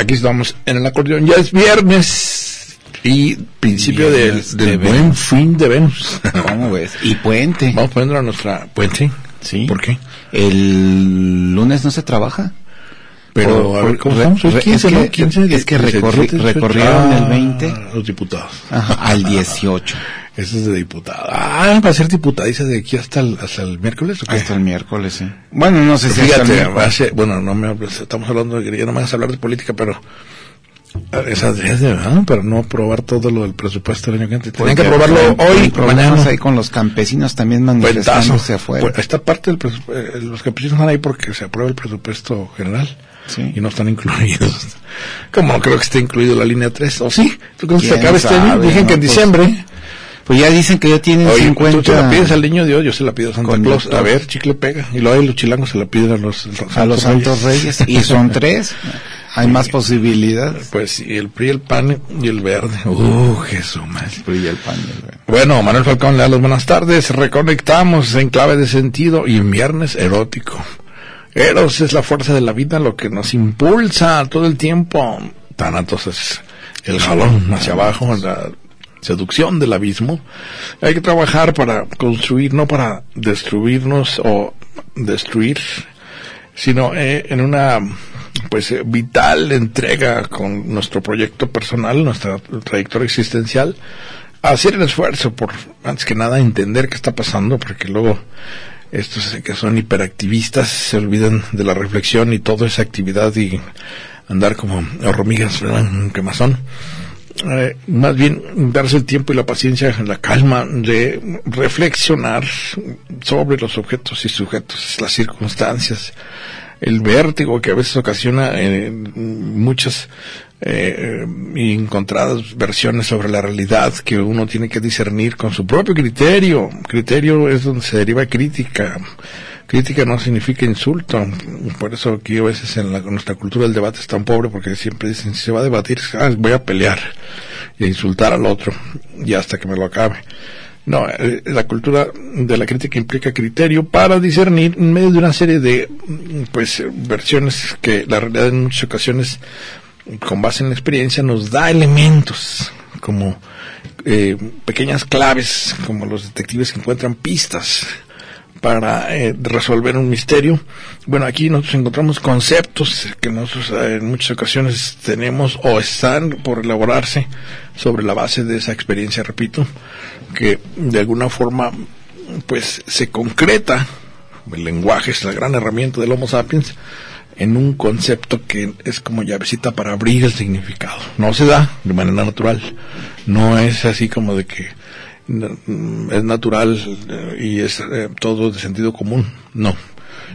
Aquí estamos en el acordeón. Ya es viernes y principio del, Viernes del de buen Venus. fin de Venus. ¿Cómo ves? Y puente. Vamos poniendo a nuestra puente. Sí. ¿Por qué? El lunes no se trabaja. Pero, Por- a ver, ¿cómo estamos? Re- 15, es ¿no? que- 15 de- es que recorri- 17, 18. recorrieron el Ah, 20. Los diputados. Ajá, al 18. Es de diputado. Ah, va a ser diputadiza de aquí hasta el, hasta el miércoles. ¿o qué? Hasta el miércoles, sí. Bueno, no sé si hasta el Fíjate, hace- bueno, no me estamos hablando de ya no me vas a hablar de política, pero esa es de verdad, para no aprobar todo lo del presupuesto del año que entra. Tenían que aprobarlo hoy, mañana. ahí con los campesinos también manifestándose afuera. Pues, esta parte del presu- eh, los campesinos están ahí porque se aprueba el presupuesto general Sí. y no están incluidos. Como no creo que esté incluido la línea 3, ¿o sí? ¿Tú crees que se ¿Quién acaba este año? no? que en Pues, diciembre. Pues ya dicen que ya tienen Oye, 50. tú se la pides al niño Dios, yo se la pido a Santa Claus. A ver, chicle pega. Y luego los chilangos se la piden a los, a los Santos Reyes. Y son tres. Hay más posibilidades. Pues sí, el PRI, el PAN y el verde. Uh, Jesús, madre. Pero ya el pan verde. Bueno, Manuel Falcón le da las buenas tardes. Reconectamos en clave de sentido y en viernes erótico. Eros es la fuerza de la vida, lo que nos impulsa todo el tiempo. Thanatos es el jalón hacia abajo, la seducción del abismo. Hay que trabajar para construir, no para destruirnos o destruir, sino eh, en una pues eh, vital entrega con nuestro proyecto personal, nuestra trayectoria existencial, hacer el esfuerzo por, antes que nada, entender qué está pasando, porque luego estos que son hiperactivistas se olvidan de la reflexión y toda esa actividad y andar como hormigas, ¿verdad? que más son. Eh, más bien darse el tiempo y la paciencia, la calma de reflexionar sobre los objetos y sujetos, las circunstancias, el vértigo que a veces ocasiona eh, muchas eh, encontradas versiones sobre la realidad que uno tiene que discernir con su propio criterio. Criterio es donde se deriva crítica. Crítica no significa insulto. Por eso aquí a veces en la- nuestra cultura el debate es tan pobre porque siempre dicen, si se va a debatir, ah, voy a pelear y a insultar al otro y hasta que me lo acabe. No, eh, la cultura de la crítica implica criterio para discernir en medio de una serie de pues versiones que la realidad en muchas ocasiones con base en la experiencia nos da elementos como eh, pequeñas claves como los detectives que encuentran pistas para eh, resolver un misterio. Bueno, aquí nosotros encontramos conceptos que nosotros eh, en muchas ocasiones tenemos o están por elaborarse sobre la base de esa experiencia, repito, que de alguna forma pues se concreta, el lenguaje es la gran herramienta del Homo sapiens, en un concepto que es como llavecita para abrir el significado. No se da de manera natural, no es así como de que es natural eh, y es eh, todo de sentido común. No.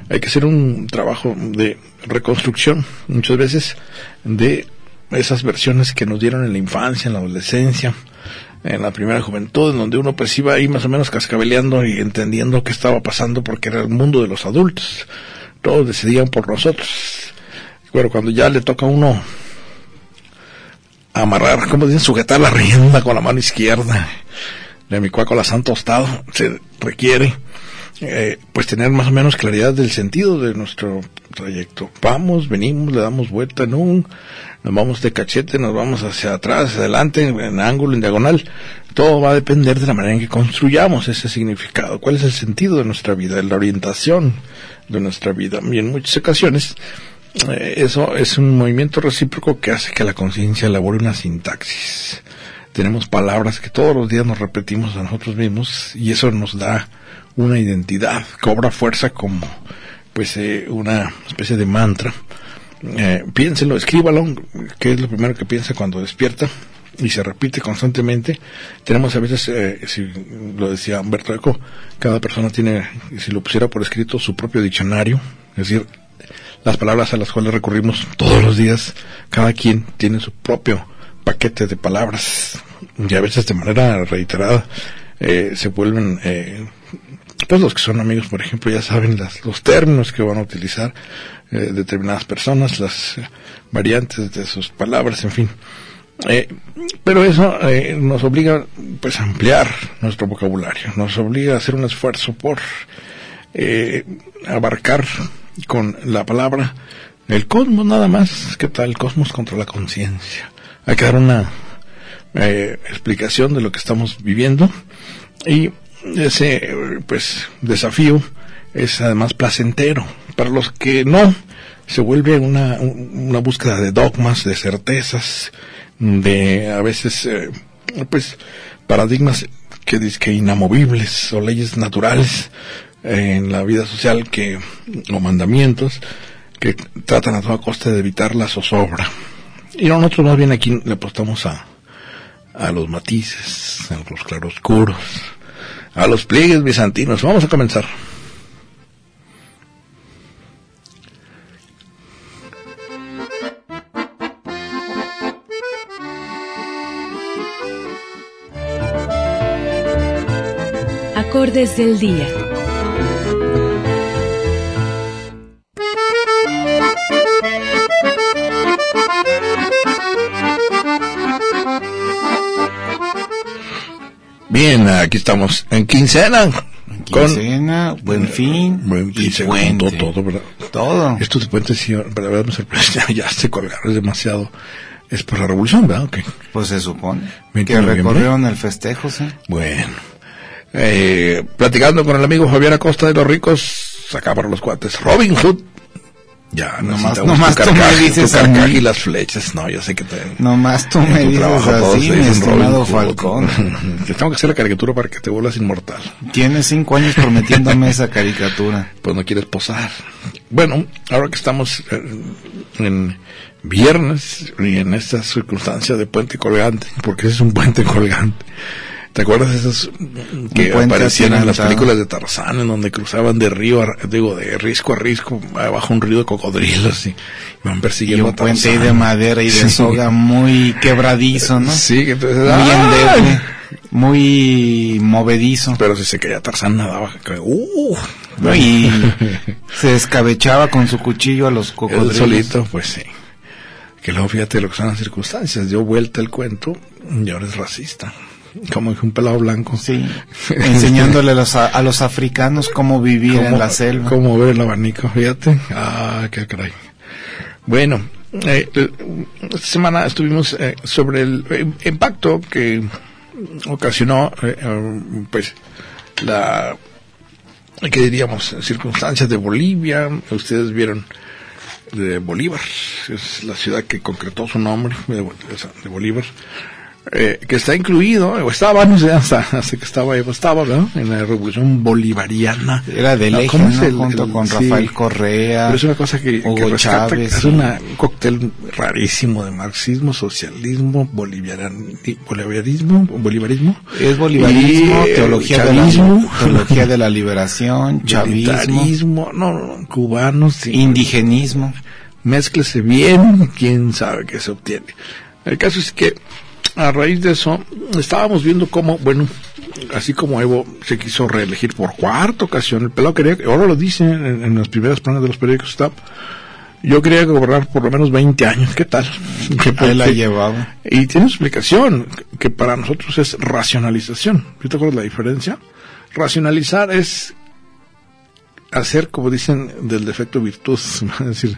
Hay que hacer un trabajo de reconstrucción, muchas veces, de esas versiones que nos dieron en la infancia, en la adolescencia, en la primera juventud, en donde uno pues iba ahí más o menos cascabeleando y entendiendo qué estaba pasando porque era el mundo de los adultos. Todos decidían por nosotros. Pero cuando ya le toca a uno amarrar, como dicen, sujetar la rienda con la mano izquierda, de mi cuaco la san tostado, se requiere eh, pues tener más o menos claridad del sentido de nuestro trayecto. Vamos, venimos, le damos vuelta en un, nos vamos de cachete, nos vamos hacia atrás, hacia adelante, en ángulo, en diagonal. Todo va a depender de la manera en que construyamos ese significado. ¿Cuál es el sentido de nuestra vida? La orientación de nuestra vida. Y en muchas ocasiones eh, eso es un movimiento recíproco que hace que la conciencia elabore una sintaxis. Tenemos palabras que todos los días nos repetimos a nosotros mismos y eso nos da una identidad, cobra fuerza como pues eh, una especie de mantra Eh, piénselo, escríbalo, que es lo primero que piensa cuando despierta y se repite constantemente. Tenemos a veces, eh, si lo decía Humberto Eco, cada persona tiene, si lo pusiera por escrito, su propio diccionario, es decir, las palabras a las cuales recurrimos todos los días, cada quien tiene su propio paquete de palabras. Y a veces de manera reiterada eh, se vuelven eh, pues los que son amigos por ejemplo ya saben las, los términos que van a utilizar eh, determinadas personas las eh, variantes de sus palabras en fin. Pero eso nos obliga pues a ampliar nuestro vocabulario nos obliga a hacer un esfuerzo por abarcar con la palabra el cosmos nada más. Que tal el cosmos contra la conciencia hay que dar una eh, explicación de lo que estamos viviendo. Y ese pues desafío es además placentero. Para los que no se vuelve una, un- una búsqueda de dogmas de certezas de a veces eh, pues paradigmas que que inamovibles o leyes naturales eh, en la vida social que o mandamientos que tratan a toda costa de evitar la zozobra y nosotros más bien aquí le apostamos a a los matices, a los claroscuros, a los pliegues bizantinos. Vamos a comenzar. Acordes del día. Bien, aquí estamos en quincena. Quincena, buen fin buen y quincena, puente. todo, todo, ¿verdad? Todo. Esto de puente sí, la verdad me sorprende. Ya, se colgaron, es demasiado. Es por la revolución, ¿verdad? Pues se supone 20 que recorrieron el festejo, sí. Bueno. Eh, platicando con el amigo Javier Acosta de los Ricos, acá para los cuates. Robin Hood. Ya, Nomás- nomás tu tú me carcaje, dices tu a mí. carcaje y las flechas. No, yo sé que te... Nomás tú me dices así, mi estimado. Falcón. Te tengo que hacer la caricatura para que te vuelvas inmortal. Tienes cinco años prometiéndome esa caricatura. Pues no quieres posar. Bueno, ahora que estamos eh, en viernes y en esta circunstancia de puente colgante, porque ese es un puente colgante. ¿Te acuerdas de esos mm, que aparecían en las películas de Tarzán, en donde cruzaban de río, a, digo, de risco a risco, bajo un río de cocodrilos y van Y persiguiendo un a puente ahí de madera y de Sí. soga muy quebradizo, ¿no? Sí, que entonces, Muy endeble, muy movedizo. Pero si se caía Tarzán nadaba, ¡uh! ¿no? Y se escabechaba con su cuchillo a los Él cocodrilos. solito, pues sí. Que luego fíjate lo que son las circunstancias. Dio vuelta el cuento y ahora es racista. Como que un pelado blanco. Sí, enseñándole a los, a los africanos cómo vivir en la selva. Cómo ver el abanico, fíjate. Ah, qué caray. Bueno, eh, esta semana estuvimos eh, sobre el eh, impacto que ocasionó, eh, eh, pues, la, ¿qué diríamos? Circunstancias de Bolivia. Ustedes vieron de Bolívar, es la ciudad que concretó su nombre, de Bolívar, eh, que está incluido, o estaba, no sé, hasta, hasta que estaba, estaba, ¿verdad? En la revolución bolivariana. Era No, eje, ¿cómo ¿no? el- junto el- con sí. Rafael Correa. Pero es una cosa que, que Hugo rescata, Chávez, es sí. una, un cóctel rarísimo de marxismo, socialismo, boliviaran, boliviarismo, bolivarismo. Es bolivarismo, y, teología, de la, teología de la liberación, chavismo, no, no, cubanos, sí. indigenismo. mézclese bien, quién sabe qué se obtiene. El caso es que a raíz de eso estábamos viendo cómo, bueno, así como Evo se quiso reelegir por cuarta ocasión, el pelado quería, ahora lo dice en, en las primeras planas de los periódicos, está, yo quería gobernar por lo menos 20 años, ¿qué tal? Ahí la porque- llevaba. y tiene su explicación, que para nosotros es racionalización. ¿Sí te acuerdas la diferencia? Racionalizar es hacer, como dicen, del defecto virtud. Es decir,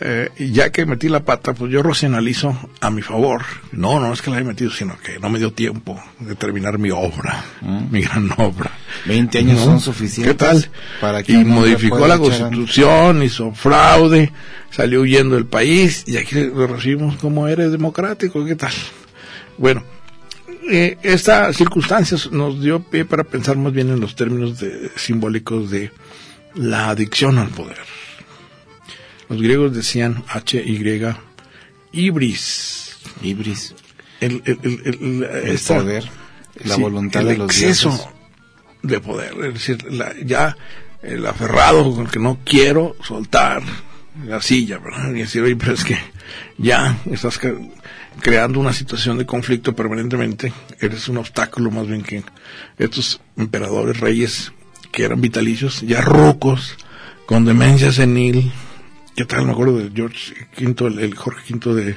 eh, ya que metí la pata, pues yo racionalizo a mi favor. No, no es que la haya metido, sino que no me dio tiempo de terminar mi obra, mi gran obra. 20 años ¿No? son suficientes ¿Qué tal? para que y modificó la echar constitución, hizo fraude, salió huyendo del país y aquí lo recibimos como eres democrático. ¿Qué tal? Bueno, eh, esta circunstancia nos dio pie para pensar más bien en los términos de, simbólicos de la adicción al poder. Los griegos decían H-Y, ibris. Ibris. El, el, el, el, El esta- poder, la sí, voluntad el de los exceso dioses. de poder. Es decir, la- ya el aferrado con el que no quiero soltar la silla, ¿verdad? Y decir, oye, pero es que ya estás creando una situación de conflicto permanentemente. Eres un obstáculo más bien que estos emperadores, reyes que eran vitalicios, ya rucos, con demencia senil. ¿Qué tal? Me acuerdo de George V, el, el Jorge V de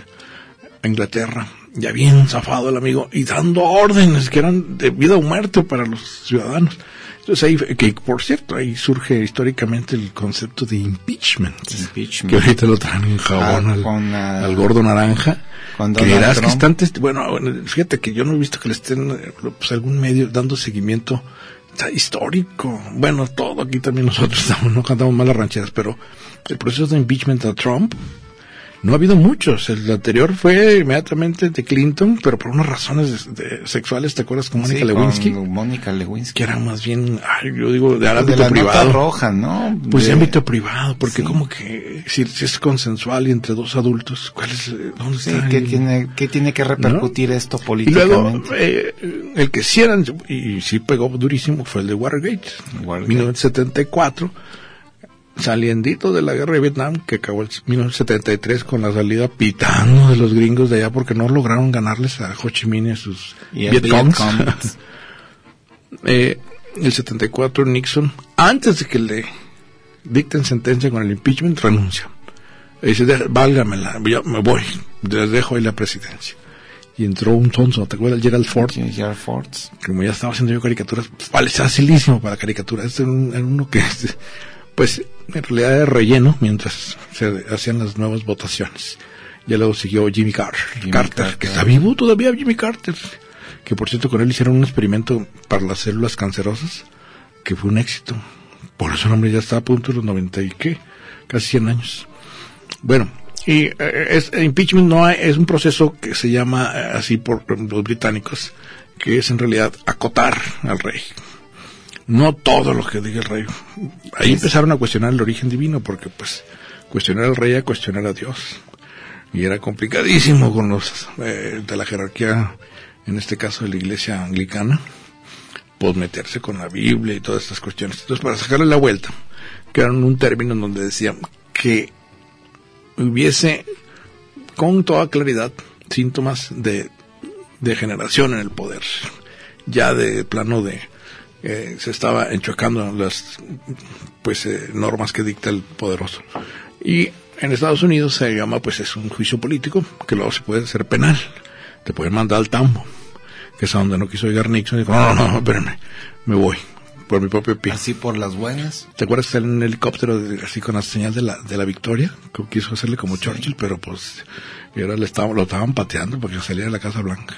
Inglaterra, ya bien zafado el amigo, y dando órdenes que eran de vida o muerte para los ciudadanos. Entonces ahí, que por cierto, ahí surge históricamente el concepto de impeachment, Impeachment. que ahorita lo traen en jabón Ah, al, con, al gordo naranja. con que verás que están, bueno, fíjate que yo no he visto que le estén, eh, pues algún medio dando seguimiento histórico. Bueno, todo aquí también nosotros estamos, no cantamos malas rancheras, pero el proceso de impeachment a Trump no ha habido muchos. El anterior fue inmediatamente de Clinton, pero por unas razones de- de- sexuales, ¿te acuerdas con Mónica Sí, Lewinsky? con Mónica Lewinsky. Que eran más bien, ay, yo digo, de ámbito la nota privado. roja, ¿no? Pues de De- ámbito privado, porque Sí. como que si, si es consensual y entre dos adultos, ¿cuál es, eh, dónde Sí, está ¿qué el- tiene, qué tiene que repercutir esto Y luego, políticamente? eh, el que sí eran, y sí pegó durísimo, fue el de Watergate. Watergate. 1974, saliendito de la guerra de Vietnam, que acabó el 1973 con la salida pitando de los gringos de allá porque no lograron ganarles a Ho Chi Minh y a sus Y Vietcongs. Vietcongs. Eh, el 74 Nixon, antes de que le dicten sentencia con el impeachment, renuncia. Y dice, "De- válgamela, yo me voy, les dejo ahí la presidencia. Y entró un tonso, ¿te acuerdas? Gerald Ford, Sí, Gerald Ford. como ya estaba haciendo yo caricaturas, vale, facilísimo para caricaturas. Este era, un- era uno que, pues, en realidad era relleno mientras se hacían las nuevas votaciones. Ya luego siguió Jimmy Carter, Jimmy Carter, Carter. que está vivo todavía Jimmy Carter. Que por cierto con él hicieron un experimento para las células cancerosas, que fue un éxito. Por eso el hombre ya está a punto de los 90 y qué, casi 100 años. Bueno, y eh, es, el impeachment no hay- es un proceso que se llama eh, así por los británicos, que es en realidad acotar al rey. No todo lo que diga el rey. Ahí empezaron a cuestionar el origen divino, porque pues cuestionar al rey a cuestionar a Dios. Y era complicadísimo con los eh, de la jerarquía, en este caso de la iglesia anglicana, pues meterse con la Biblia y todas estas cuestiones. Entonces, para sacarle la vuelta, crearon un término en donde decían que hubiese con toda claridad síntomas de degeneración en el poder, ya de plano de eh, se estaba enchocando las pues eh, normas que dicta el poderoso y en Estados Unidos se llama pues es un juicio político que luego se puede hacer penal te pueden mandar al tambo que es a donde no quiso llegar Nixon dijo no no no espérame me voy por mi propio pie Así por las buenas. ¿Te acuerdas que en un helicóptero de- así con la señal de la, de la victoria? Que quiso hacerle como Churchill, pero pues y ahora le estaban, lo estaban pateando porque salía de la Casa Blanca.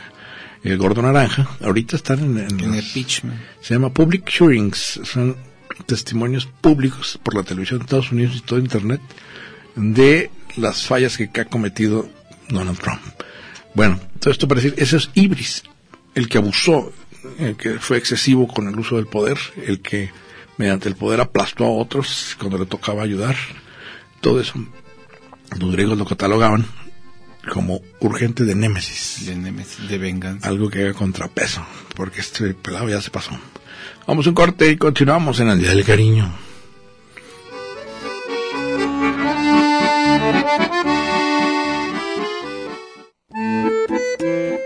El gordo naranja, ahorita están en, en En los- impeachment. se llama Public Hearings, son testimonios públicos por la televisión de Estados Unidos y todo Internet de las fallas que ha cometido Donald Trump. Bueno, todo esto para decir, ese es Ibris, el que abusó, el que fue excesivo con el uso del poder, el que mediante el poder aplastó a otros cuando le tocaba ayudar. Todo eso, los griegos lo catalogaban como urgente de némesis De, Nemesis, de venganza. algo que haga contrapeso, porque este pelado ya se pasó. Vamos a un corte y continuamos en el Día del Cariño.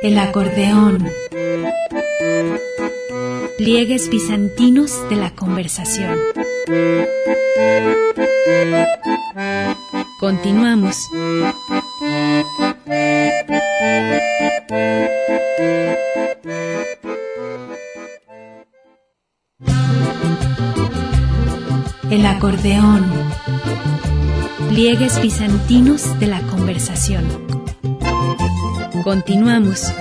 El acordeón. Pliegues bizantinos de la conversación. Continuamos. Bizantinos de la conversación. Continuamos.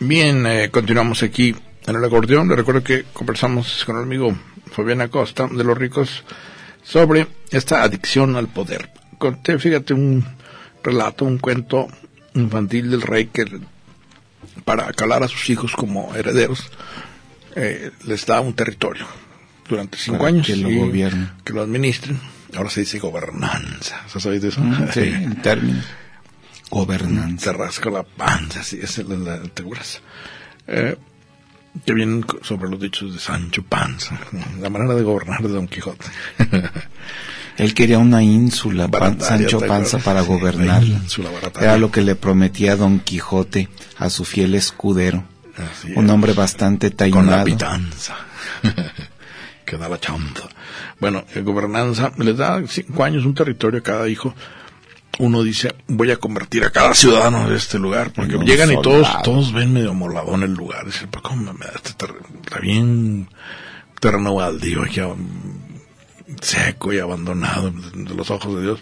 Bien, eh, continuamos aquí en el acordeón. Le recuerdo que conversamos con el amigo Fabián Acosta de Los Ricos sobre esta adicción al poder. Conté, fíjate, un relato, un cuento infantil del rey que para calar a sus hijos como herederos eh, les da un territorio durante cinco Para años que lo gobiernen. que lo administren. Ahora se dice gobernanza. ¿Has oído eso? Sí, en términos. Gobernanza. Se rasca la panza, sí, esa es la, la. Eh, que vienen sobre los dichos de Sancho Panza, la manera de gobernar de Don Quijote. Él quería una ínsula, Pan- Sancho ¿te Panza, para Sí, gobernar. la ínsula barataria. Era lo que le prometía Don Quijote a su fiel escudero. Así Un es. hombre bastante con la taimado. pitanza. que da la chamba. Bueno, gobernanza les da cinco años un territorio a cada hijo. Uno dice, voy a convertir a cada ciudadano de este lugar, porque llegan y todos, todos ven medio moladón el lugar. Dicen, pero cómo me da este terreno? Está bien terreno baldío aquí, seco y abandonado de los ojos de Dios.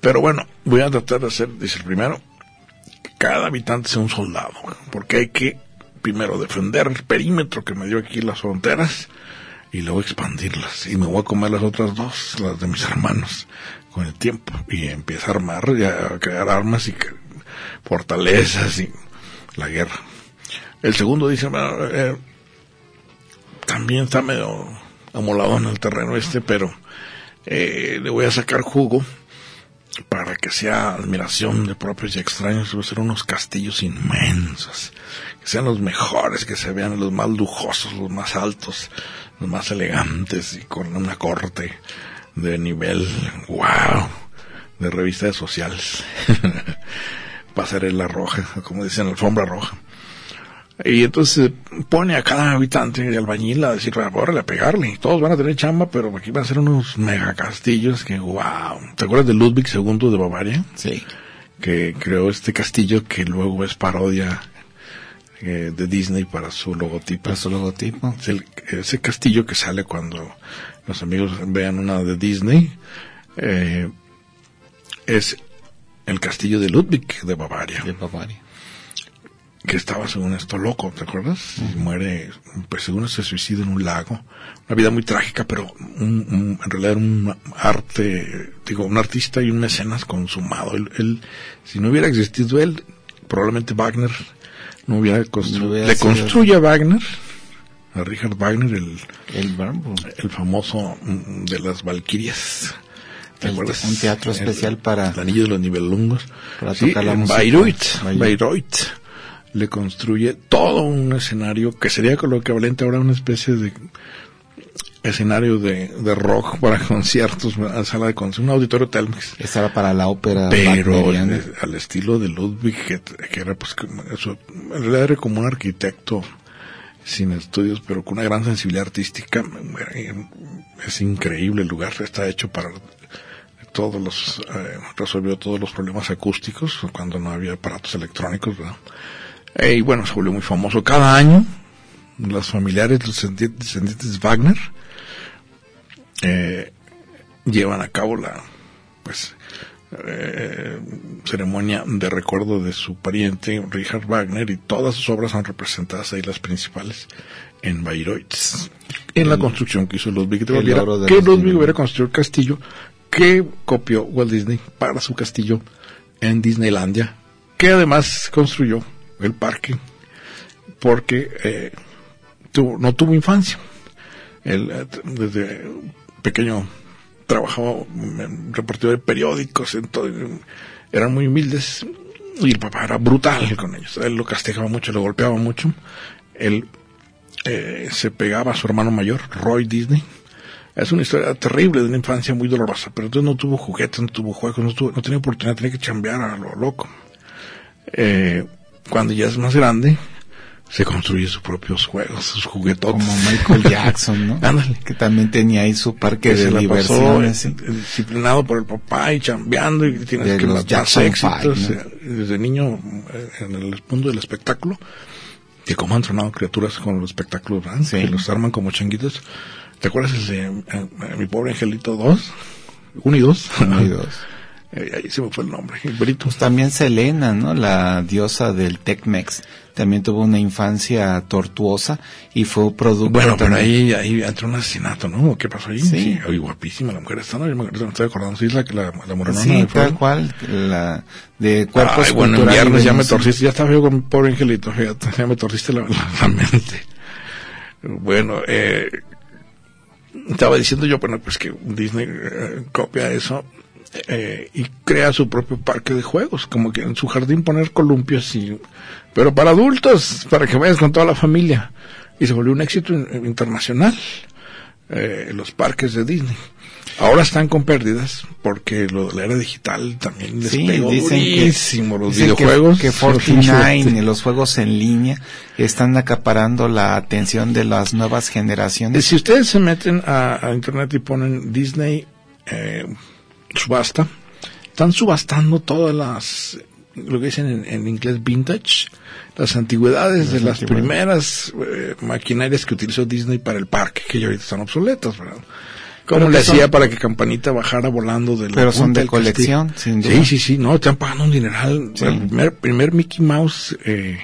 Pero bueno, voy a tratar de hacer, dice el primero, que cada habitante sea un soldado, porque hay que primero defender el perímetro que me dio aquí las fronteras y luego expandirlas. Y me voy a comer las otras dos, las de mis hermanos, con el tiempo. Y empieza a armar y a crear armas y fortalezas y la guerra. El segundo dice, eh, también está medio amolado en el terreno este, pero eh, le voy a sacar jugo para que sea admiración de propios y extraños, voy a hacer unos castillos inmensos, que sean los mejores, que se vean los más lujosos, los más altos, los más elegantes y con una corte de nivel, wow, de revistas sociales. Pasarela roja, como dicen, alfombra roja. Y entonces pone a cada habitante de albañil a decir, órale, a pegarle. Todos van a tener chamba, pero aquí van a ser unos mega castillos que, wow. ¿Te acuerdas de Ludwig II de Bavaria? Sí. Que creó este castillo que luego es parodia eh, de Disney para su logotipo. Para su logotipo. Es el- ese castillo que sale cuando los amigos vean una de Disney eh, es el castillo de Ludwig de Bavaria De Bavaria. que estaba según esto loco, ¿te acuerdas? Y muere, pues según se suicida en un lago. Una vida muy trágica, pero un- un- en realidad era un arte, digo, un artista y un mecenas consumado. Él, él- si no hubiera existido él, probablemente Wagner no hubiera. No hubiera Le construye a Wagner, a Richard Wagner, el, El el famoso mm, de las Valquirias. ¿Te El- acuerdas? un teatro El- especial para- El anillo de los nivelungos. para Sí, tocar la en música. Bayreuth, Bayreuth. Bayreuth le construye todo un escenario que sería con lo equivalente ahora a una especie de escenario de, de rock para conciertos, una sala de conciertos, un auditorio Telmex. Esa era para la ópera Pero al estilo de Ludwig, que, que era pues, como eso, en realidad era como un arquitecto sin estudios, pero con una gran sensibilidad artística. Es increíble el lugar, está hecho para todos los, eh, resolvió todos los problemas acústicos cuando no había aparatos electrónicos, ¿verdad? Eh, y bueno, se volvió muy famoso. Cada año, los familiares, los descendi- descendientes de Wagner, eh, llevan a cabo la, pues, eh, ceremonia de recuerdo de su pariente Richard Wagner y todas sus obras son representadas ahí las principales en Bayreuth. En la construcción que hizo Ludwig de Baviera que Ludwig hubiera construido el castillo que copió Walt Disney para su castillo en Disneylandia que además construyó el parque porque eh, tuvo- no tuvo infancia. Él eh, desde pequeño trabajaba repartidor de periódicos, en todo, eran muy humildes y el papá era brutal con ellos. Él lo castigaba mucho, lo golpeaba mucho. Él eh, se pegaba a su hermano mayor, Roy Disney. Es una historia terrible de una infancia muy dolorosa, pero entonces no tuvo juguetes, no tuvo juegos, no, tuvo- no tenía oportunidad, tenía que chambear a lo loco. Eh, cuando ya es más grande, se construye sus propios juegos, sus juguetotes. Como Michael Jackson, ¿no? Ándale. Que también tenía ahí su parque que se de pasó diversiones. eh, disciplinado por el papá y chambeando y tienes De que los Jackson éxitos Five, eh, desde niño eh, en el mundo del espectáculo que como han tronado criaturas con los espectáculos. Sí. que los arman como changuitos ¿te acuerdas de eh, mi pobre angelito 2? 1 y 2 Uno y dos. Eh, ahí se me fue el nombre, Brito. Pues también Selena, ¿no? La diosa del Tex-Mex. También tuvo una infancia tortuosa y fue producto Bueno, pero también- ahí, ahí entró un asesinato, ¿no? ¿Qué pasó ahí? Sí. Ay, guapísima la mujer esta, ¿no? Yo me, me estoy acordando, sí, es la, la, la morenona Sí, tal cual, la de cuerpos Ay, bueno, en viernes ya me torciste, ya estaba yo con mi pobre angelito, fíjate, ya me torciste la, la- la mente. Bueno, eh, estaba diciendo yo, bueno, pues que Disney eh, copia eso eh, y crea su propio parque de juegos, como que en su jardín poner columpios y, pero para adultos, para que vayas con toda la familia. Y se volvió un éxito in- internacional, eh, los parques de Disney. Ahora están con pérdidas porque lo de la era digital también les Sí, pegó dicen que, durísimo los dicen videojuegos. que, Fortnite y los juegos en línea están acaparando la atención de las nuevas Eh, generaciones. Si ustedes se meten a, a internet y ponen Disney eh, subasta, están subastando todas las, lo que dicen en, en inglés vintage, las antigüedades de las primeras eh, maquinarias que utilizó Disney para el parque, que ya ahorita están obsoletas, ¿verdad? Como Pero le hacía para que Campanita bajara volando de la Pero son de del colección, sin Sí, duda. sí, sí, no, están pagando un dineral. Sí. El primer, primer Mickey Mouse, eh,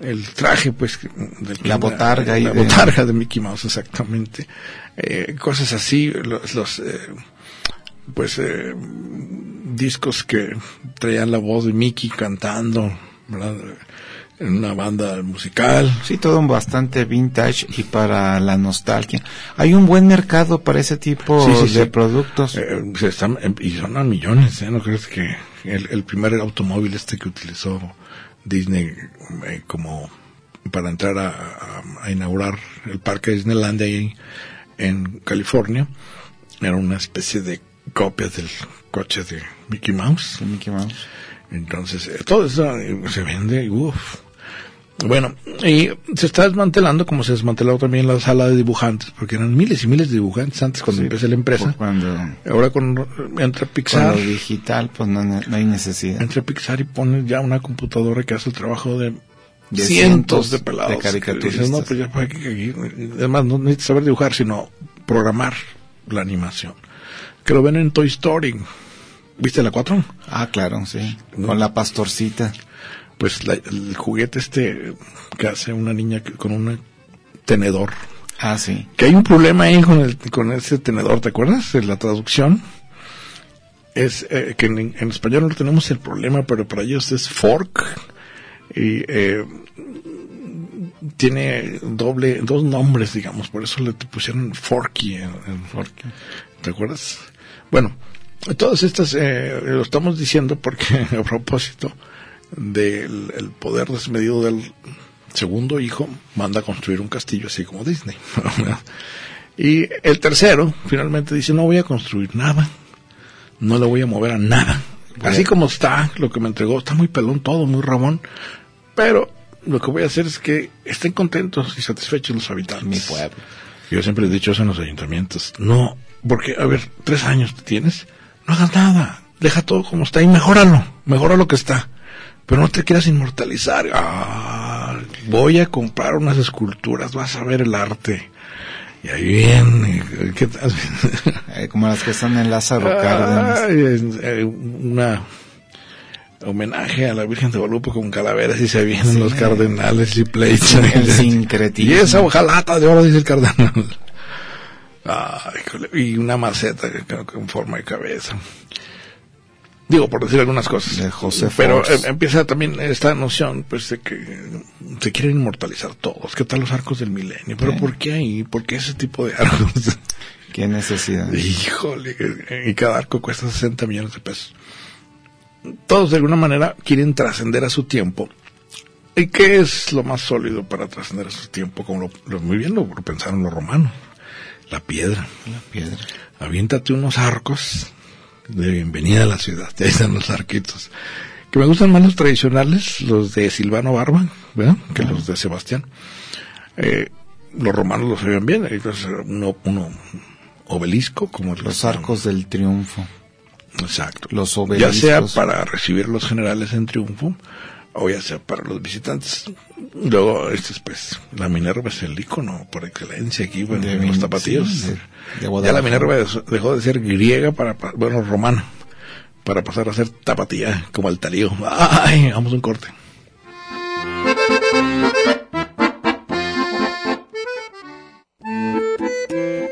el traje, pues, del La botarga la de- botarga de Mickey Mouse, exactamente. Eh, cosas así, los, los eh, pues, eh, discos que traían la voz de Mickey cantando, ¿verdad? En una banda musical. Sí, todo bastante vintage y para la nostalgia. Hay un buen mercado para ese tipo Sí, sí, de sí. productos. Eh, se están, em, y son a millones, ¿eh? ¿No crees que el, el primer automóvil este que utilizó Disney eh, como para entrar a, a- a inaugurar el parque de Disneylandia ahí en California era una especie de copia del coche de Mickey Mouse? de Mickey Mouse. Entonces, eh, todo eso eh, se vende, y uff. Bueno, y se está desmantelando como se desmanteló también la sala de dibujantes, porque eran miles y miles de dibujantes antes cuando Sí, empecé la empresa. Cuando, Ahora con entra con Pixar, lo digital, pues no, no hay necesidad. entra Pixar y pone ya una computadora que hace el trabajo de, De cientos cientos de pelados. de caricaturistas. dices, no, pues ya para qué aquí. Además, no necesitas saber dibujar, sino programar la animación. Que lo ven en Toy Story. ¿Viste la 4? Ah, claro, sí. No. Con la pastorcita. Pues la- el juguete este que hace una niña con un tenedor. Ah, sí. Que hay un problema ahí con, el, con ese tenedor, ¿te acuerdas? En la traducción. Es eh, que en, en español no tenemos el problema, pero para ellos es fork. Y eh, tiene doble, dos nombres, digamos, por eso le pusieron forky en, en forky. ¿Te acuerdas? Bueno, todas estas eh, lo estamos diciendo porque a propósito del el poder desmedido del segundo hijo, manda a construir un castillo así como Disney. y el tercero finalmente dice, no voy a construir nada, no le voy a mover a nada. Así como está, lo que me entregó, está muy pelón todo, muy rabón, pero lo que voy a hacer es que estén contentos y satisfechos los habitantes. Mi pueblo. Yo siempre he dicho eso en los ayuntamientos. No, porque, a ver, tres años tienes, no hagas nada, deja todo como está y mejóralo, mejora lo que está. Pero no te quieras inmortalizar. Ah, voy a comprar unas esculturas, vas a ver el arte. Y ahí viene, ¿qué tal? Como las que están en Lázaro Cárdenas. Eh, una homenaje a la Virgen de Guadalupe con calaveras y se vienen Sí. los cardenales y. El sincretismo. Y esa hojalata de oro, dice el cardenal. Ay, híjole, y una maceta con forma de cabeza. Digo, por decir algunas cosas. De José Pero eh, empieza también esta noción, pues, de que se quieren inmortalizar todos. ¿Qué tal los arcos del milenio? Pero. ¿por qué ahí? ¿Por qué ese tipo de arcos? Qué necesidad. Híjole, y cada arco cuesta 60 millones de pesos. Todos de alguna manera quieren trascender a su tiempo. ¿Y qué es lo más sólido para trascender a su tiempo? Como lo, lo- muy bien lo pensaron los romanos. La piedra. La piedra. Aviéntate unos arcos de bienvenida a la ciudad. Ya están los arquitos. Que me gustan más los tradicionales, los de Silvano Barba, ¿verdad? Que los de Sebastián. Eh, los romanos los sabían bien. Entonces, uno, uno obelisco, como Los arcos del triunfo. Exacto. Los Ya sea obeliscos. para recibir los generales en triunfo, o ya sea para los visitantes. Luego, este es pues, la Minerva es el icono por excelencia aquí, bueno, De en los sí, de- de ya la. Minerva dejó de ser griega para, para- bueno, romana, para pasar a ser tapatía como el talío. Ay, vamos a un corte.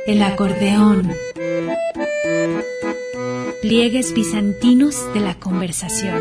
El acordeón. Pliegues bizantinos de la conversación.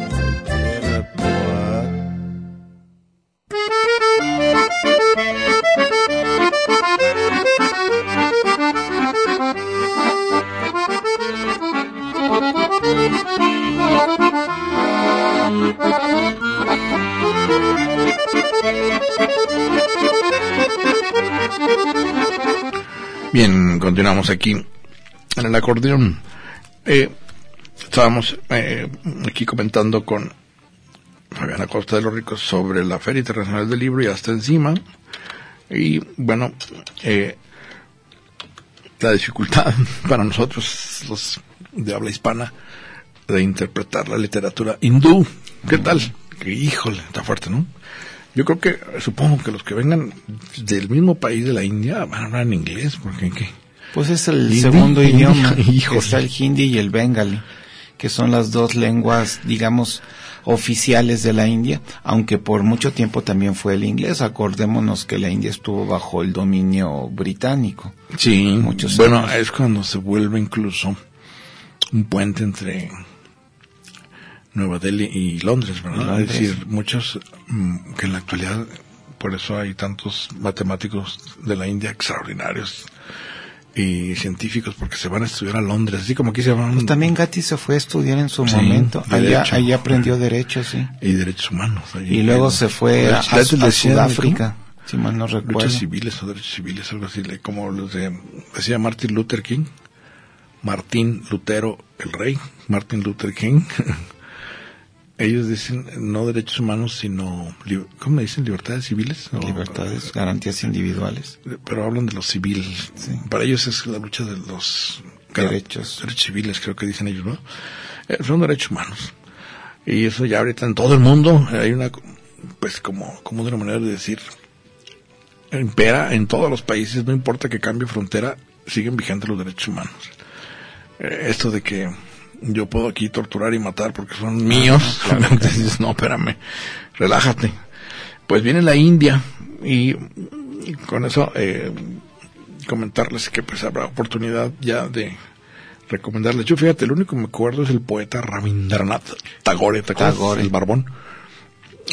Aquí en el acordeón. Eh, estábamos eh, aquí comentando con Fabiana Costa de los Ricos sobre la Feria Internacional del Libro y hasta encima. Y bueno, eh, la dificultad para nosotros, los de habla hispana, de interpretar la literatura hindú. ¿Qué tal? Híjole, está fuerte, ¿no? Yo creo que, supongo que los que vengan del mismo país de la India van a hablar en inglés, porque ¿qué? Pues es el segundo hindi, idioma. híjole. Está el hindi y el bengali, que son las dos lenguas, digamos, oficiales de la India, aunque por mucho tiempo también fue el inglés. Acordémonos que la India estuvo bajo el dominio británico. Sí, Muchos bueno, años. es cuando se vuelve incluso un puente entre Nueva Delhi y Londres, ¿verdad? Londres. Es decir, muchos mm, que en la actualidad, por eso hay tantos matemáticos de la India extraordinarios y científicos, porque se van a estudiar a Londres, así como aquí se van Pues también Gatti se fue a estudiar en su Sí, momento. Allá, allá aprendió derecho, sí. y derechos humanos. allí Y luego en- se fue a, a- a ciudad, Sudáfrica, si mal no recuerdo. Luchas civiles o derechos civiles, algo así, como los de, decía Martin Luther King, Martín Lutero el Rey, Martin Luther King. Ellos dicen no derechos humanos, sino, ¿cómo me dicen? Libertades civiles. O- Libertades, garantías individuales. Pero hablan de los civiles. Sí. Para ellos es la lucha de los Derechos. derechos civiles, creo que dicen ellos, ¿no? Eh, son derechos humanos. Y eso ya ahorita en todo el mundo hay una, pues como, como de una manera de decir, impera en todos los países, no importa que cambie frontera, siguen vigentes los derechos humanos. Eh, esto de que yo puedo aquí torturar y matar porque son míos, entonces no, espérame, relájate. Pues viene la India y, y con eso eh, comentarles que pues habrá oportunidad ya de recomendarles. Yo fíjate, el único que me acuerdo es el poeta Rabindranath Tagore. Tagore. el barbón.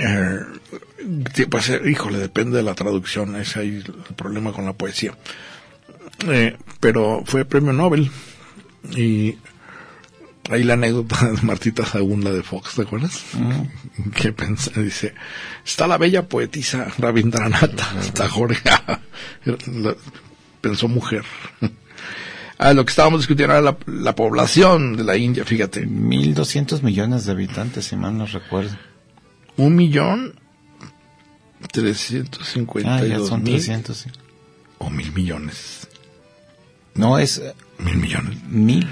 Eh, pues, eh, híjole, depende de la traducción, ese es ahí el problema con la poesía. Eh, pero fue premio Nobel y ahí la anécdota de Martita Sagún, la de Fox, ¿te acuerdas? Que pensa, dice, está la bella poetisa Rabindranath Tagore. Pensó mujer. Ah, lo que estábamos discutiendo era la, la población de la India, fíjate. 1.200 millones de habitantes, si mal no recuerdo. Un millón trescientos cincuenta Ah, y ya dos son mil 300, sí. o mil millones. No, es eh, Mil millones. mil.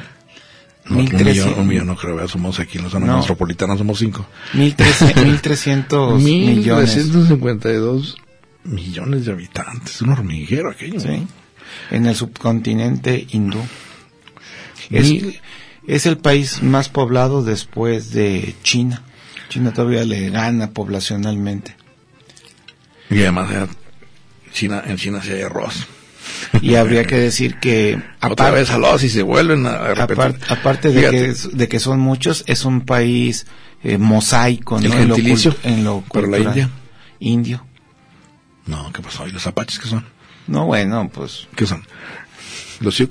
No, un, 1300. millón, un millón no creo, somos aquí en la zona No. metropolitana, somos cinco. 1.300 Mil millones. trescientos cincuenta y dos millones de habitantes, un hormiguero aquello. Sí. ¿no? En el subcontinente hindú. Es, Mil- es el país más poblado después de China. China todavía le gana poblacionalmente. Y además eh, China, en China sí hay arroz. Y habría que decir que Otra vez arroz y se vuelven a repetir. apar- aparte de que, de que son muchos, es un país eh, mosaico, ¿El ¿no? En lo gentilicio? en lo ¿Pero la cultural. India? Indio. No, ¿qué pasó? ¿Y los apaches qué son? No, bueno, pues ¿Qué son? ¿Los Sioux?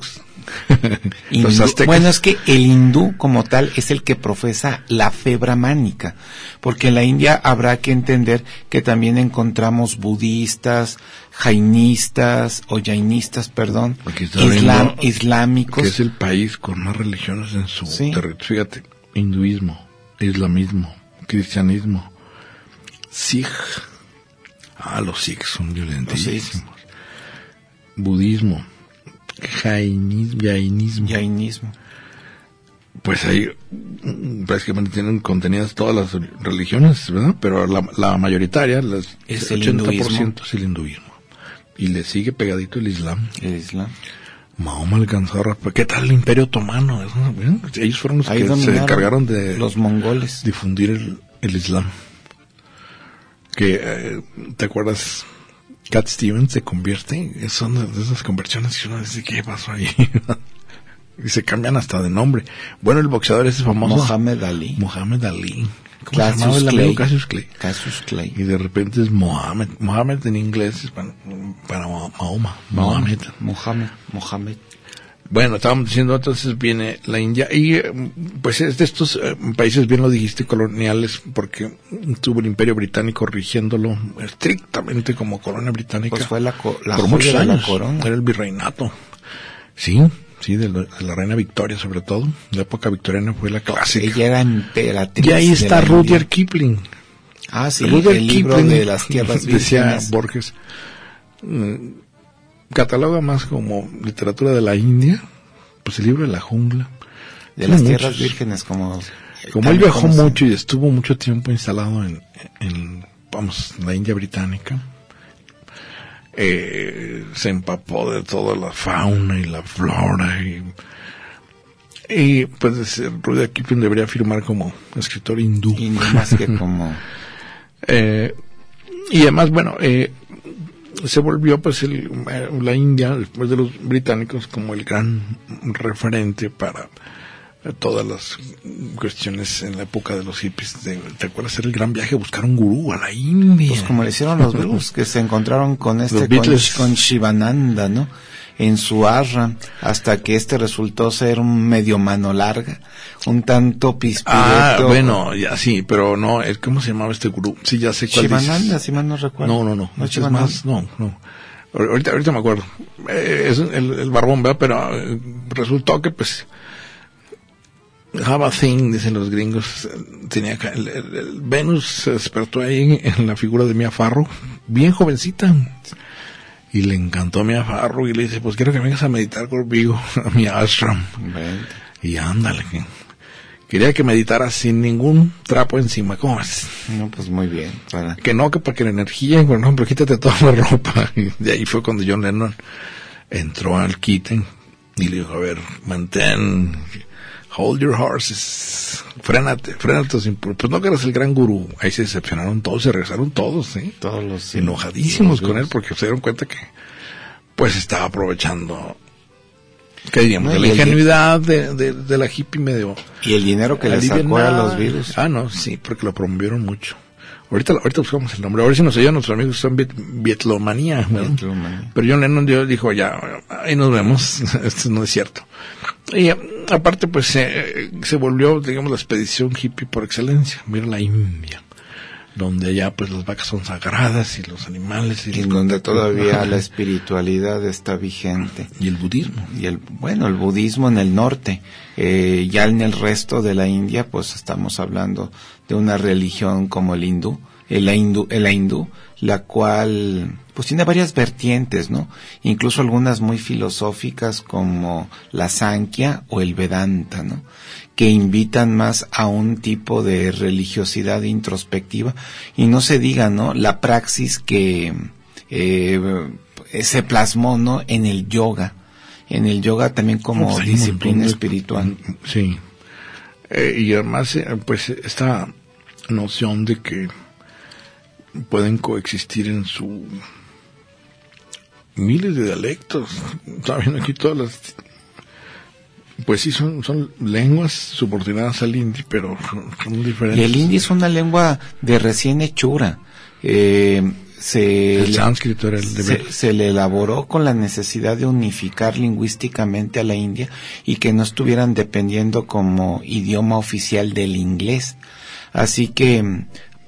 Los aztecas. Bueno, es que el hindú como tal es el que profesa la fe brahmánica, porque en la India habrá que entender que también encontramos budistas, jainistas o jainistas, perdón, islam- islámicos. que es el país con más religiones en su Sí. territorio. Fíjate, hinduismo, islamismo, cristianismo, sikh, Ah, los Sikhs son violentísimos. Budismo, jainismo, jainismo. Jainismo. Pues ahí prácticamente tienen contenidas todas las religiones, ¿verdad? Pero la, la mayoritaria, las, Es el hinduismo. es el hinduismo. Y le sigue pegadito el Islam. El Islam. Mahoma alcanzó a rapar. ¿Qué tal el Imperio Otomano? ¿Eh? Ellos fueron los Ahí que se encargaron de los mongoles. difundir el, el Islam. Que, eh, ¿te acuerdas? Cat Stevens se convierte, son de de esas conversiones que uno dice, ¿qué pasó ahí? y se cambian hasta de nombre. Bueno, el boxeador ese famoso. Mohamed Ali. Mohamed Ali. ¿Cómo se? Clay. Cassius Clay. Cassius Clay. Y de repente es Mohamed. Mohamed en inglés es para, para Mahoma. Mohamed. Mohamed. Mohamed. Bueno, estábamos diciendo, entonces viene la India y eh, pues es de estos eh, países, bien lo dijiste, coloniales, porque tuvo el imperio británico rigiéndolo estrictamente como colonia británica Pues fue la, co- la por muchos la años. corona. Era el virreinato. Sí, sí, de la, de la reina Victoria sobre todo. La época victoriana fue la clásica. Ella era emperatriz. y ahí está Rudyard India. Kipling. Ah, sí, Rudyard el libro Kipling, de las tierras decía. Borges, cataloga más como literatura de la India, pues el libro de la jungla. De las muchos. tierras vírgenes, como... Como él viajó mucho y estuvo mucho tiempo instalado en, en vamos, la India británica, eh, se empapó de toda la fauna y la flora y, y pues Rudyard Kipling debería firmar como escritor hindú. Más que como... Eh, y además, bueno, eh, se volvió pues el, la India, después de los británicos, como el gran referente para eh, todas las cuestiones en la época de los hippies. De, ¿Te acuerdas? Era el gran viaje a buscar un gurú a la India. Pues como le hicieron los Beatles, que se encontraron con este, con, con Shivananda, ¿no? En su arra, hasta que este resultó ser un medio mano larga, un tanto pispireto. Ah, bueno, ya sí, pero no, ¿cómo se llamaba este gurú? Sí, ya sé cuál Shivananda, si mal no recuerdo. No, no, no, ¿No es más, no, no. Ahor- Ahorita, ahorita me acuerdo. Eh, es el, el barbón, ¿verdad? Pero eh, resultó que, pues, Have a thing, dicen los gringos. Tenía el, el- el Venus se despertó ahí en la figura de Mia Farrow, bien jovencita. Y le encantó a Mia Farrow y le dice, pues quiero que vengas a meditar conmigo a mi ashram. Y ándale, que quería que meditara sin ningún trapo encima. ¿Cómo ves? no, pues muy bien. Para... Que no, que para que la energía, bueno, no, pero quítate toda la ropa. Y de ahí fue cuando John Lennon entró al quite y le dijo, a ver, mantén, hold your horses, frénate, frénate. tus impul- Pues no que eras el gran gurú. Ahí se decepcionaron todos, se regresaron todos, ¿eh? Todos los... Enojadísimos los con él porque se dieron cuenta que, pues estaba aprovechando, ¿qué diríamos? No, la ingenuidad de, de, de la hippie medio Y el dinero que le sacó a los virus. Ah, no, sí, porque lo promovieron mucho. Ahorita, ahorita buscamos el nombre. A ver si nos ayudan nuestros amigos son viet, vietlomanía. Vietlomanía. Pero John Lennon dijo, ya, ahí nos vemos. Esto no es cierto. Y eh, aparte, pues, eh, se volvió, digamos, la expedición hippie por excelencia. Mira la India. Donde allá, pues, las vacas son sagradas y los animales. Y, En donde todavía la espiritualidad está vigente. y el budismo. y el bueno el budismo en el norte Eh, ya en el resto de la India pues estamos hablando de una religión como el hindú el hindú el hindú la cual pues tiene varias vertientes no incluso algunas muy filosóficas como la Sankhya o el Vedanta no que invitan más a un tipo de religiosidad introspectiva. Y no se diga no la praxis que eh, se plasmó no en el yoga. En el yoga también como Pues disciplina de- espiritual. Sí. Eh, y además, eh, pues, esta noción de que pueden coexistir en su miles de dialectos. Viendo aquí todas las... Pues sí, son, son lenguas subordinadas al hindi, pero son, diferentes. Y el hindi es una lengua de recién hechura. Eh, se, El le- sánscrito era el de se, se le elaboró con la necesidad de unificar lingüísticamente a la India y que no estuvieran dependiendo como idioma oficial del inglés. Así que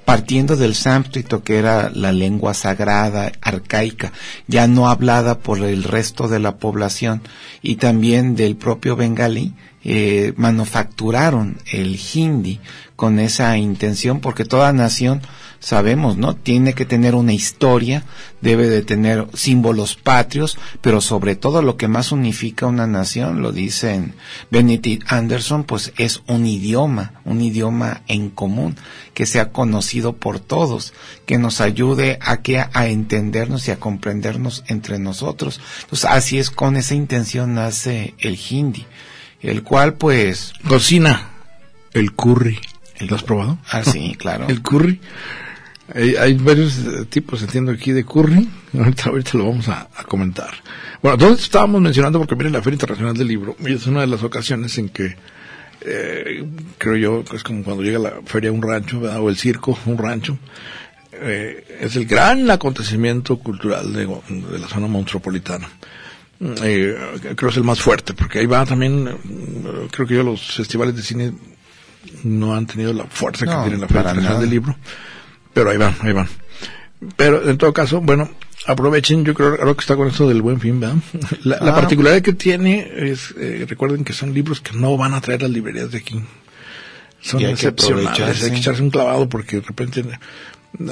partiendo del sánscrito que era la lengua sagrada, arcaica, ya no hablada por el resto de la población y también del propio bengalí, eh, manufacturaron el hindi con esa intención porque toda nación sabemos, ¿no? Tiene que tener una historia, debe de tener símbolos patrios, pero sobre todo lo que más unifica una nación, lo dicen Benedict Anderson, pues es un idioma, un idioma en común, que sea conocido por todos, que nos ayude a que a entendernos y a comprendernos entre nosotros. Entonces, así es con esa intención nace el hindi, el cual pues cocina el curry. ¿Lo has probado? Ah, sí, claro. el curry. Hay, varios eh, tipos, entiendo aquí, de curry. Ahorita, ahorita lo vamos a, comentar. Bueno, todos estábamos mencionando, porque miren la Feria Internacional del Libro, y es una de las ocasiones en que, eh, creo yo, es como cuando llega la feria a un rancho, o el circo un rancho, eh, es el gran acontecimiento cultural de, la zona metropolitana. creo que es el más fuerte, porque ahí va también, creo que yo los festivales de cine no han tenido la fuerza que tiene la Feria Internacional del Libro pero ahí van, ahí van. Pero en todo caso, bueno, aprovechen, yo creo que está con esto del buen fin, ¿verdad? La, ah. particularidad que tiene es, eh, recuerden que son libros que no van a traer las librerías de aquí. Son excepcionales, hay que echarse un clavado porque de repente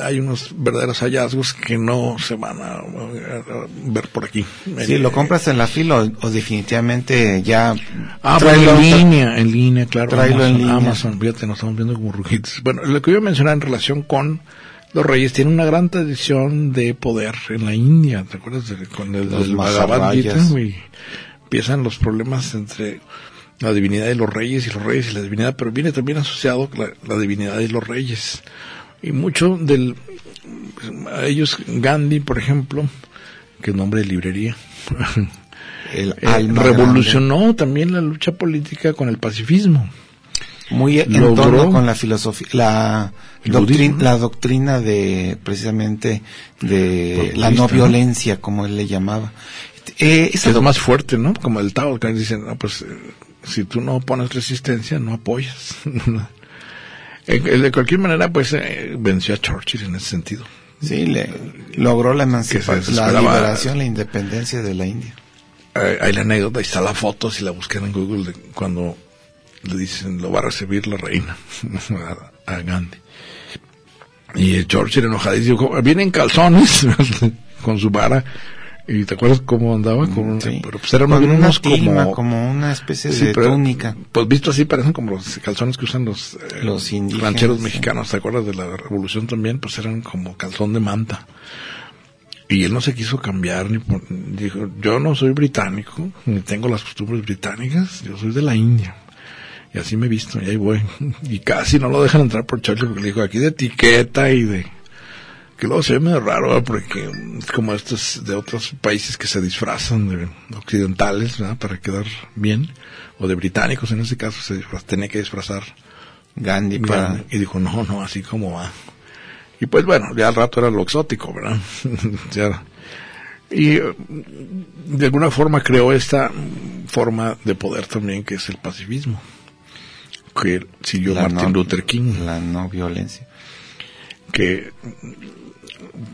hay unos verdaderos hallazgos que no se van a, ver por aquí. Si lo compras en la fila o, definitivamente ya... Ah, en línea, en línea, claro. Tráelo en línea. Amazon, fíjate, nos estamos viendo como rujitos. Bueno, lo que iba a mencionar en relación con los reyes, tiene una gran tradición de poder en la India, ¿te acuerdas? con el, los Y empiezan los problemas entre la divinidad de los reyes y los reyes y la divinidad, pero viene también asociado la, la divinidad de los reyes. Y mucho del a ellos Gandhi por ejemplo que es nombre de librería el eh, revolucionó también la lucha política con el pacifismo. Muy en torno con la filosofía la doctrina, la doctrina de precisamente de la no violencia como él le llamaba. Eh, es lo más fuerte no como el Tao que dicen pues eh, si tú no pones resistencia no apoyas de cualquier manera, pues eh, venció a Churchill en ese sentido. Sí, le logró la emancipación, la liberación, la independencia de la India. hay la anécdota, ahí está la foto, si la buscan en Google, de cuando le dicen, lo va a recibir la reina a, Gandhi. Y Churchill enojadísimo, viene en calzones con su vara ¿Y te acuerdas cómo andaba? Con, sí. Pero pues eran unos como, como una especie de túnica. Pues visto así parecen como los calzones que usan los, eh, los rancheros mexicanos. ¿Te acuerdas de la revolución también? Pues eran como calzón de manta. Y él no se quiso cambiar ni dijo, yo no soy británico, ni tengo las costumbres británicas, yo soy de la India. Y así me he visto, y ahí voy. Y casi no lo dejan entrar por Churchill porque le dijo aquí de etiqueta y de que luego se ve medio raro, porque es como estos de otros países que se disfrazan de occidentales, Para quedar bien, o de británicos en ese caso, se tenía que disfrazar Gandhi, para... y dijo, no, no, así como va. Y pues bueno, ya al rato era lo exótico, ¿verdad? y de alguna forma creó esta forma de poder también que es el pacifismo, que siguió Martin Luther King. La no violencia. Que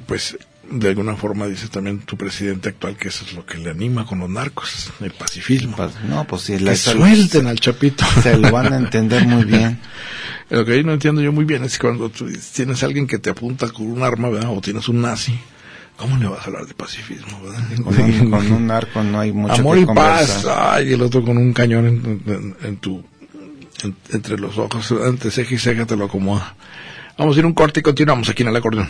pues de alguna forma dice también tu presidente actual que eso es lo que le anima con los narcos, el pacifismo. No, pues si le suelten al chapito. Se lo van a entender muy bien. Lo que ahí no entiendo yo muy bien es cuando tú tienes a alguien que te apunta con un arma, ¿verdad? O tienes un nazi. ¿Cómo le vas a hablar de pacifismo, verdad? Con, un, narco no hay mucho Amor y paz. Ay, el otro con un cañón en, tu, entre los ojos, antes ceja y ceja te lo acomoda. Vamos a ir un corte y continuamos aquí en el acordeón.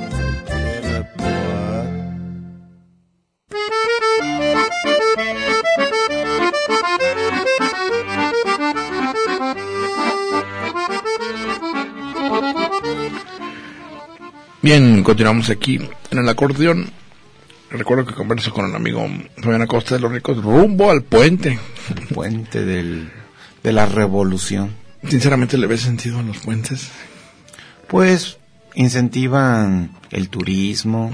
Bien, continuamos aquí en el acordeón. Recuerdo que converso con el amigo Fabián Acosta de los Ricos rumbo al puente. puente del, de la revolución. Sinceramente, ¿le ves sentido a los puentes? Pues incentivan el turismo.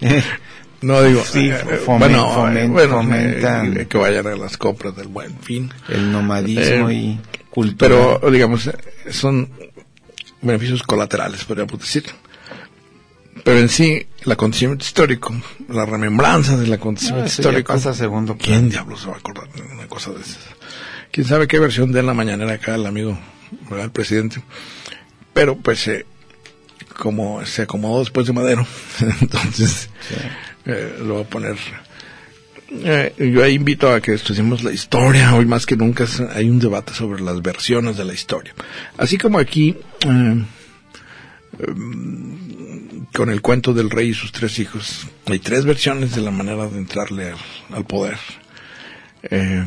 no digo, sí, eh, fomen- bueno, fomen- bueno, fomentan eh, que vayan a las compras del buen fin. el nomadismo Eh, y cultura. Pero, digamos, eh, son beneficios colaterales, podríamos decir. Pero en sí, el acontecimiento histórico, la remembranza del No, acontecimiento eso ya histórico, pasa segundo ¿quién diablos se va a acordar de una cosa de esas? ¿Quién sabe qué versión de la mañanera acá el amigo, ¿verdad? el presidente? Pero, pues, eh, como se acomodó después de Madero, entonces eh, lo voy a poner. Eh, yo ahí invito a que estudiemos la historia. Hoy más que nunca hay un debate sobre las versiones de la historia. Así como aquí, eh, con el cuento del rey y sus tres hijos, hay tres versiones de la manera de entrarle al, al poder. Eh,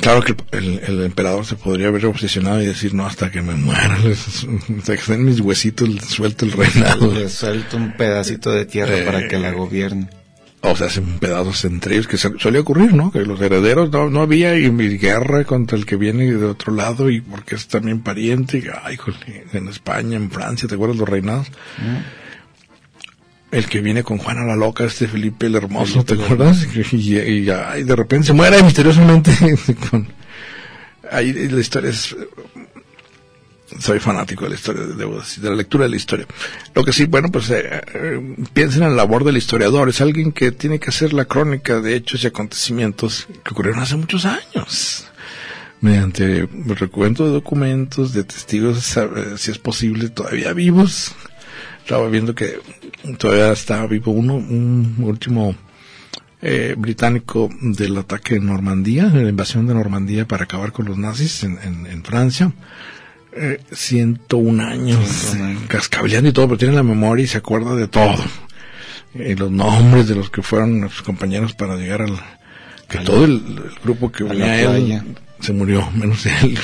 Claro que el, el emperador se podría haber obsesionado y decir, no, hasta que me muera, les- hasta que estén mis huesitos, les suelto el reinado. Le suelto un pedacito de tierra Eh, para que la gobierne. O sea, hacen pedazos entre ellos, que se- solía ocurrir, ¿no? Que los herederos no, no había y, y guerra contra el que viene de otro lado y porque es también pariente. Y, ay, jole, en España, en Francia, ¿te acuerdas los reinados? El que viene con Juana la Loca, este Felipe el Hermoso, ¿te acuerdas? Y, y, ay, de repente se muere misteriosamente. con- ahí la historia es soy fanático de la historia, debo decir, de la lectura de la historia. Lo que sí, bueno, pues eh, eh, piensen en la labor del historiador. Es alguien que tiene que hacer la crónica de hechos y acontecimientos que ocurrieron hace muchos años. Mediante recuento de documentos, de testigos, eh, si es posible, todavía vivos. Estaba viendo que todavía está vivo uno, un último eh, británico del ataque en Normandía, de la invasión de Normandía para acabar con los nazis en, en, en Francia. Eh, 101 años, 101 años. cascabeleando y todo, pero tiene la memoria y se acuerda de todo. Eh, los nombres de los que fueron sus compañeros para llegar al... Que A la- todo el, el grupo que venía él se murió, menos él.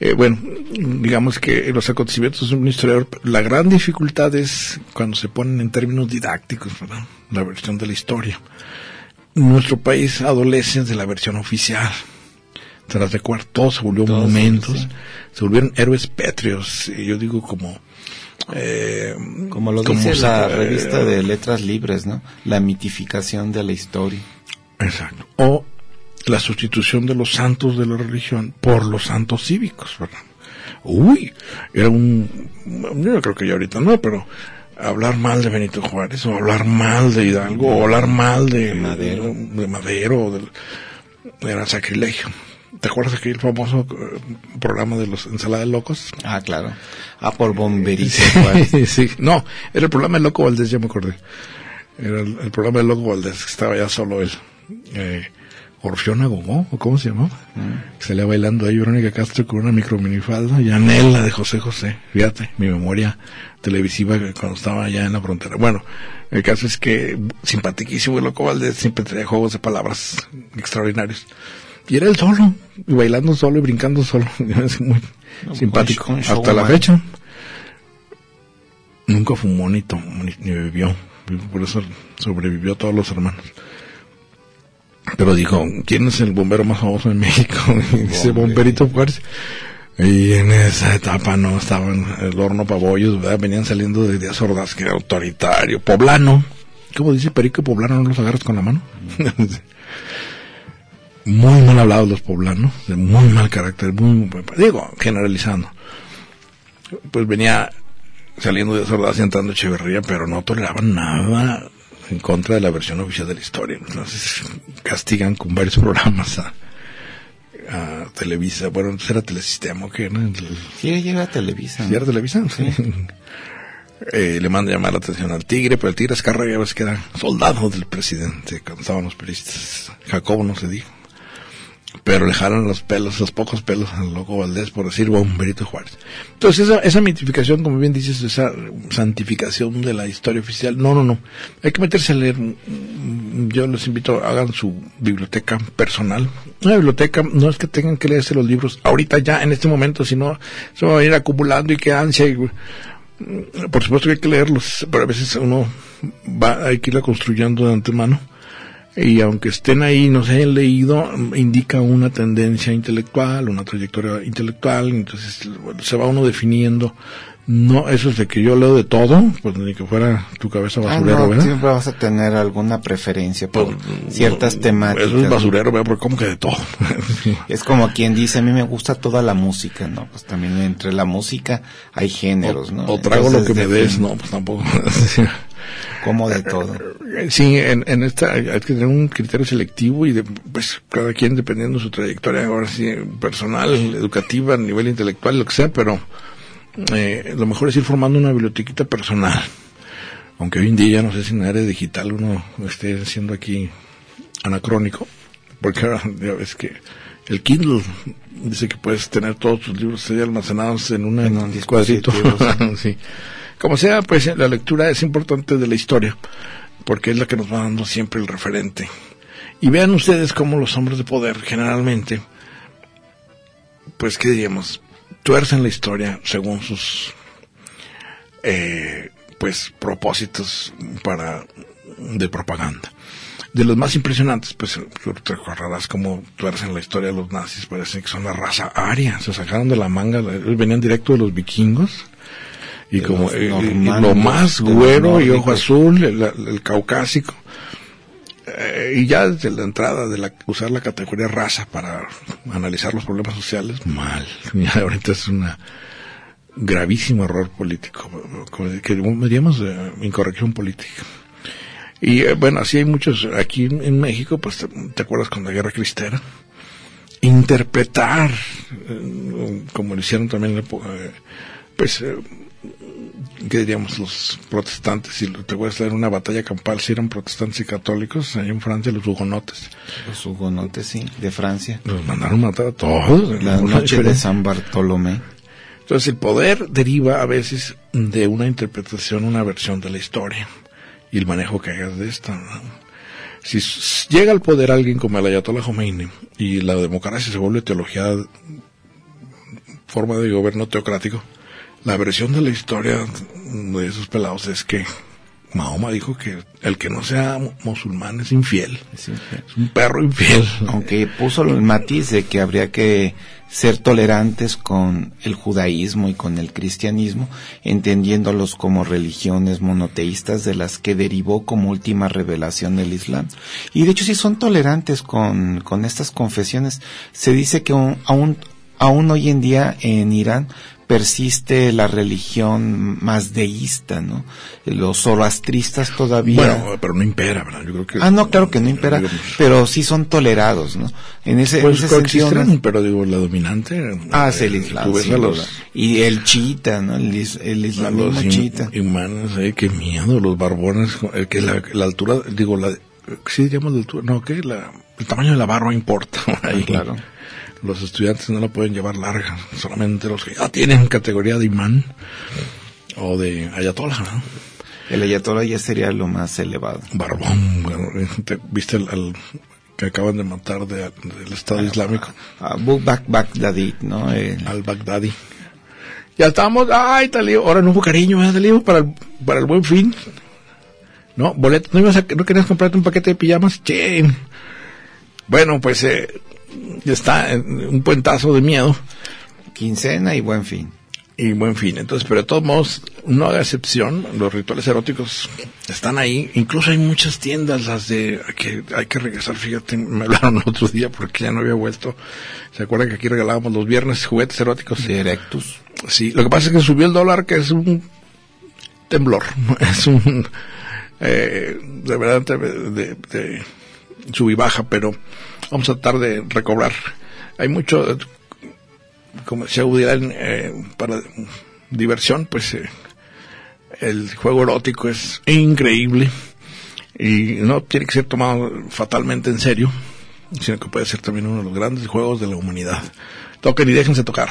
Eh, bueno, digamos que los acontecimientos de un historiador, la gran dificultad es cuando se ponen en términos didácticos, ¿verdad? La versión de la historia. Nuestro país adolece de la versión oficial. Tras de acuerdo, todo se volvió Todo, monumentos, sí. se volvieron héroes pétreos, y yo digo como... eh, Como lo como dice se- la revista de Letras Libres, ¿no? La mitificación de la historia. Exacto. O la sustitución de los santos de la religión por los santos cívicos, ¿verdad? Uy, era un... Yo creo que ya ahorita no, pero hablar mal de Benito Juárez, o hablar mal de Hidalgo, o hablar mal de, De Madero. de Madero, o del- era sacrilegio. ¿Te acuerdas de aquel famoso eh, programa de los Ensalada de Locos? Ah, claro. Ah, por bomberito. Sí, sí. No, era el programa del Loco Valdés, ya me acordé. Era el, el programa del Loco Valdés, que estaba ya solo él. Eh, Orfeona ¿o cómo se llamaba? Que salía bailando ahí Verónica Castro con una micro minifalda y Anela de José José. Fíjate, mi memoria televisiva cuando estaba allá en la frontera. Bueno, el caso es que simpaticísimo el Loco Valdés siempre traía juegos de palabras extraordinarios. Y era él solo, y bailando solo y brincando solo. Es muy No, simpático. show- Hasta la fecha. Nunca fumó ni tomó ni, ni bebió. Por eso sobrevivió a todos los hermanos. Pero dijo, ¿quién es el bombero más famoso en México? Y dice, Bomberito Juárez. Y en esa etapa no estaban el horno pabollos, ¿verdad? Venían saliendo de Díaz Ordaz, que era autoritario, poblano. ¿Cómo dice Perico poblano? ¿No los agarras con la mano? muy mal hablados los poblanos, de muy mal carácter, muy, digo, generalizando. Pues venía saliendo de Ordaz y entrando Echeverría, pero no toleraban nada en contra de la versión oficial de la historia. Entonces castigan con varios programas a, a Televisa. Bueno, entonces era Telesistema, que era? Sí, llega a Televisa. ¿Sí era Televisa? Eh, le manda llamar la atención al tigre, pero el tigre Escarra ya ves que era soldado del presidente cuando estaban los periodistas. Jacobo no se dijo. Pero le jalan los pelos, los pocos pelos al loco Valdés por decir bomberito Juárez. Entonces esa, esa mitificación, como bien dices, esa santificación de la historia oficial, no, no, no. Hay que meterse a leer. Mm, Yo les invito, hagan su biblioteca personal. Una biblioteca no es que tengan que leerse los libros ahorita ya, en este momento, sino se va a ir acumulando y que ansia. Y, por supuesto que hay que leerlos, pero a veces uno va, hay que irla construyendo de antemano. Y aunque estén ahí, no se hayan leído, indica una tendencia intelectual, una trayectoria intelectual, entonces se va uno definiendo. No, eso es de que yo leo de todo, pues ni que fuera tu cabeza Ah, basurero, no, ¿verdad? siempre vas a tener alguna preferencia por Pues, ciertas no, temáticas. Eso es basurero, ¿verdad? Porque como que de todo. Es como quien dice, a mí me gusta toda la música, ¿no? Pues también entre la música hay géneros, ¿no? o trago lo que me de- des, no, pues tampoco. Como de todo. Sí, en, en esta hay que tener un criterio selectivo y de, pues cada quien dependiendo de su trayectoria, ahora sí, personal, educativa, a nivel intelectual, lo que sea, pero eh, lo mejor es ir formando una bibliotequita personal. Aunque hoy en día ya no sé si en la área digital uno esté siendo aquí anacrónico, porque ahora ya ves que el Kindle dice que puedes tener todos tus libros ahí almacenados en, una, En un cuadrito. sí. Como sea, pues la lectura es importante de la historia, porque es la que nos va dando siempre el referente. Y vean ustedes cómo los hombres de poder generalmente, pues, ¿qué diríamos? Tuercen la historia según sus, eh, pues, propósitos para, de propaganda. De los más impresionantes, pues, te acordarás cómo tuercen la historia de los nazis, parece que son la raza aria, se sacaron de la manga, ellos venían directo de los vikingos, y como eh, y lo más güero y ojo azul, el, el caucásico, eh, y ya desde la entrada de la, usar la categoría raza para analizar los problemas sociales, mal. Ya ahorita es un gravísimo error político, que diríamos eh, incorrección política. Y eh, bueno, así hay muchos, aquí en, México, pues te, te acuerdas con la guerra cristera, interpretar, como lo hicieron también, pues, ¿qué diríamos? Los protestantes, si te acuerdas, era una batalla campal, si eran protestantes y católicos, allá en Francia, los hugonotes, Los hugonotes, sí, de Francia. los mandaron matar a todos. La noche de. San Bartolomé. Entonces el poder deriva a veces de una interpretación, una versión de la historia y el manejo que hagas de esta. ¿no? Si llega al poder alguien como el Ayatollah Khomeini y la democracia se vuelve teología, forma de gobierno teocrático, la versión de la historia de esos pelados es que Mahoma dijo que el que no sea mu- musulmán es infiel, Sí, sí. es un perro infiel. Aunque puso el matiz de que habría que ser tolerantes con el judaísmo y con el cristianismo, entendiéndolos como religiones monoteístas de las que derivó como última revelación del Islam. Y de hecho sí son tolerantes con, con estas confesiones. Se dice que aún, aún hoy en día en Irán persiste la religión más deísta, ¿no? Los zoroastristas todavía... Bueno, pero no impera, ¿verdad? Yo creo que... Ah, no, claro que no impera, digamos, pero sí son tolerados, ¿no? En ese, en Pues ese sentido. ¿no? pero digo, la dominante. Ah, eh, sí, el Islam. Duda. los, Y el chiita, ¿no? El, el islamismo chiita. imanes, eh, qué miedo, los barbones, eh, que la, la altura, digo, la, sí diríamos la altura, no, que la, el tamaño de la barba importa. Ahí, claro. Los estudiantes no la pueden llevar larga, solamente los que ya tienen categoría de imán o de ayatollah, ¿no? El ayatollah ya sería lo más elevado. Barbón, bueno, eh, ¿te- ¿viste al, al que acaban de matar de- del Estado Islámico? Abu Bak Baghdadi, ¿no? El- al Bagdadi. Ya estamos, ay, Talío, ahora no hubo cariño, ¿verdad, Talío? Para el, para el buen fin. No, boletos, ¿no, ibas a, no querías comprarte un paquete de pijamas? Che. Bueno, pues eh, está, un puentazo de miedo quincena y buen fin. y buen fin. Entonces, pero de todos modos, no haga excepción, los rituales eróticos están ahí. Incluso hay muchas tiendas, las de que hay que regresar, fíjate, me hablaron el otro día porque ya no había vuelto. ¿Se acuerdan que aquí regalábamos los viernes juguetes eróticos? Directus. Sí, lo que pasa es que subió el dólar, que es un temblor, es un, eh, de verdad, de, de, de sub y baja, pero vamos a tratar de recobrar. Hay mucho, eh, como decía Woody eh, para diversión, pues eh, el juego erótico es increíble y no tiene que ser tomado fatalmente en serio, sino que puede ser también uno de los grandes juegos de la humanidad. Toquen y déjense tocar.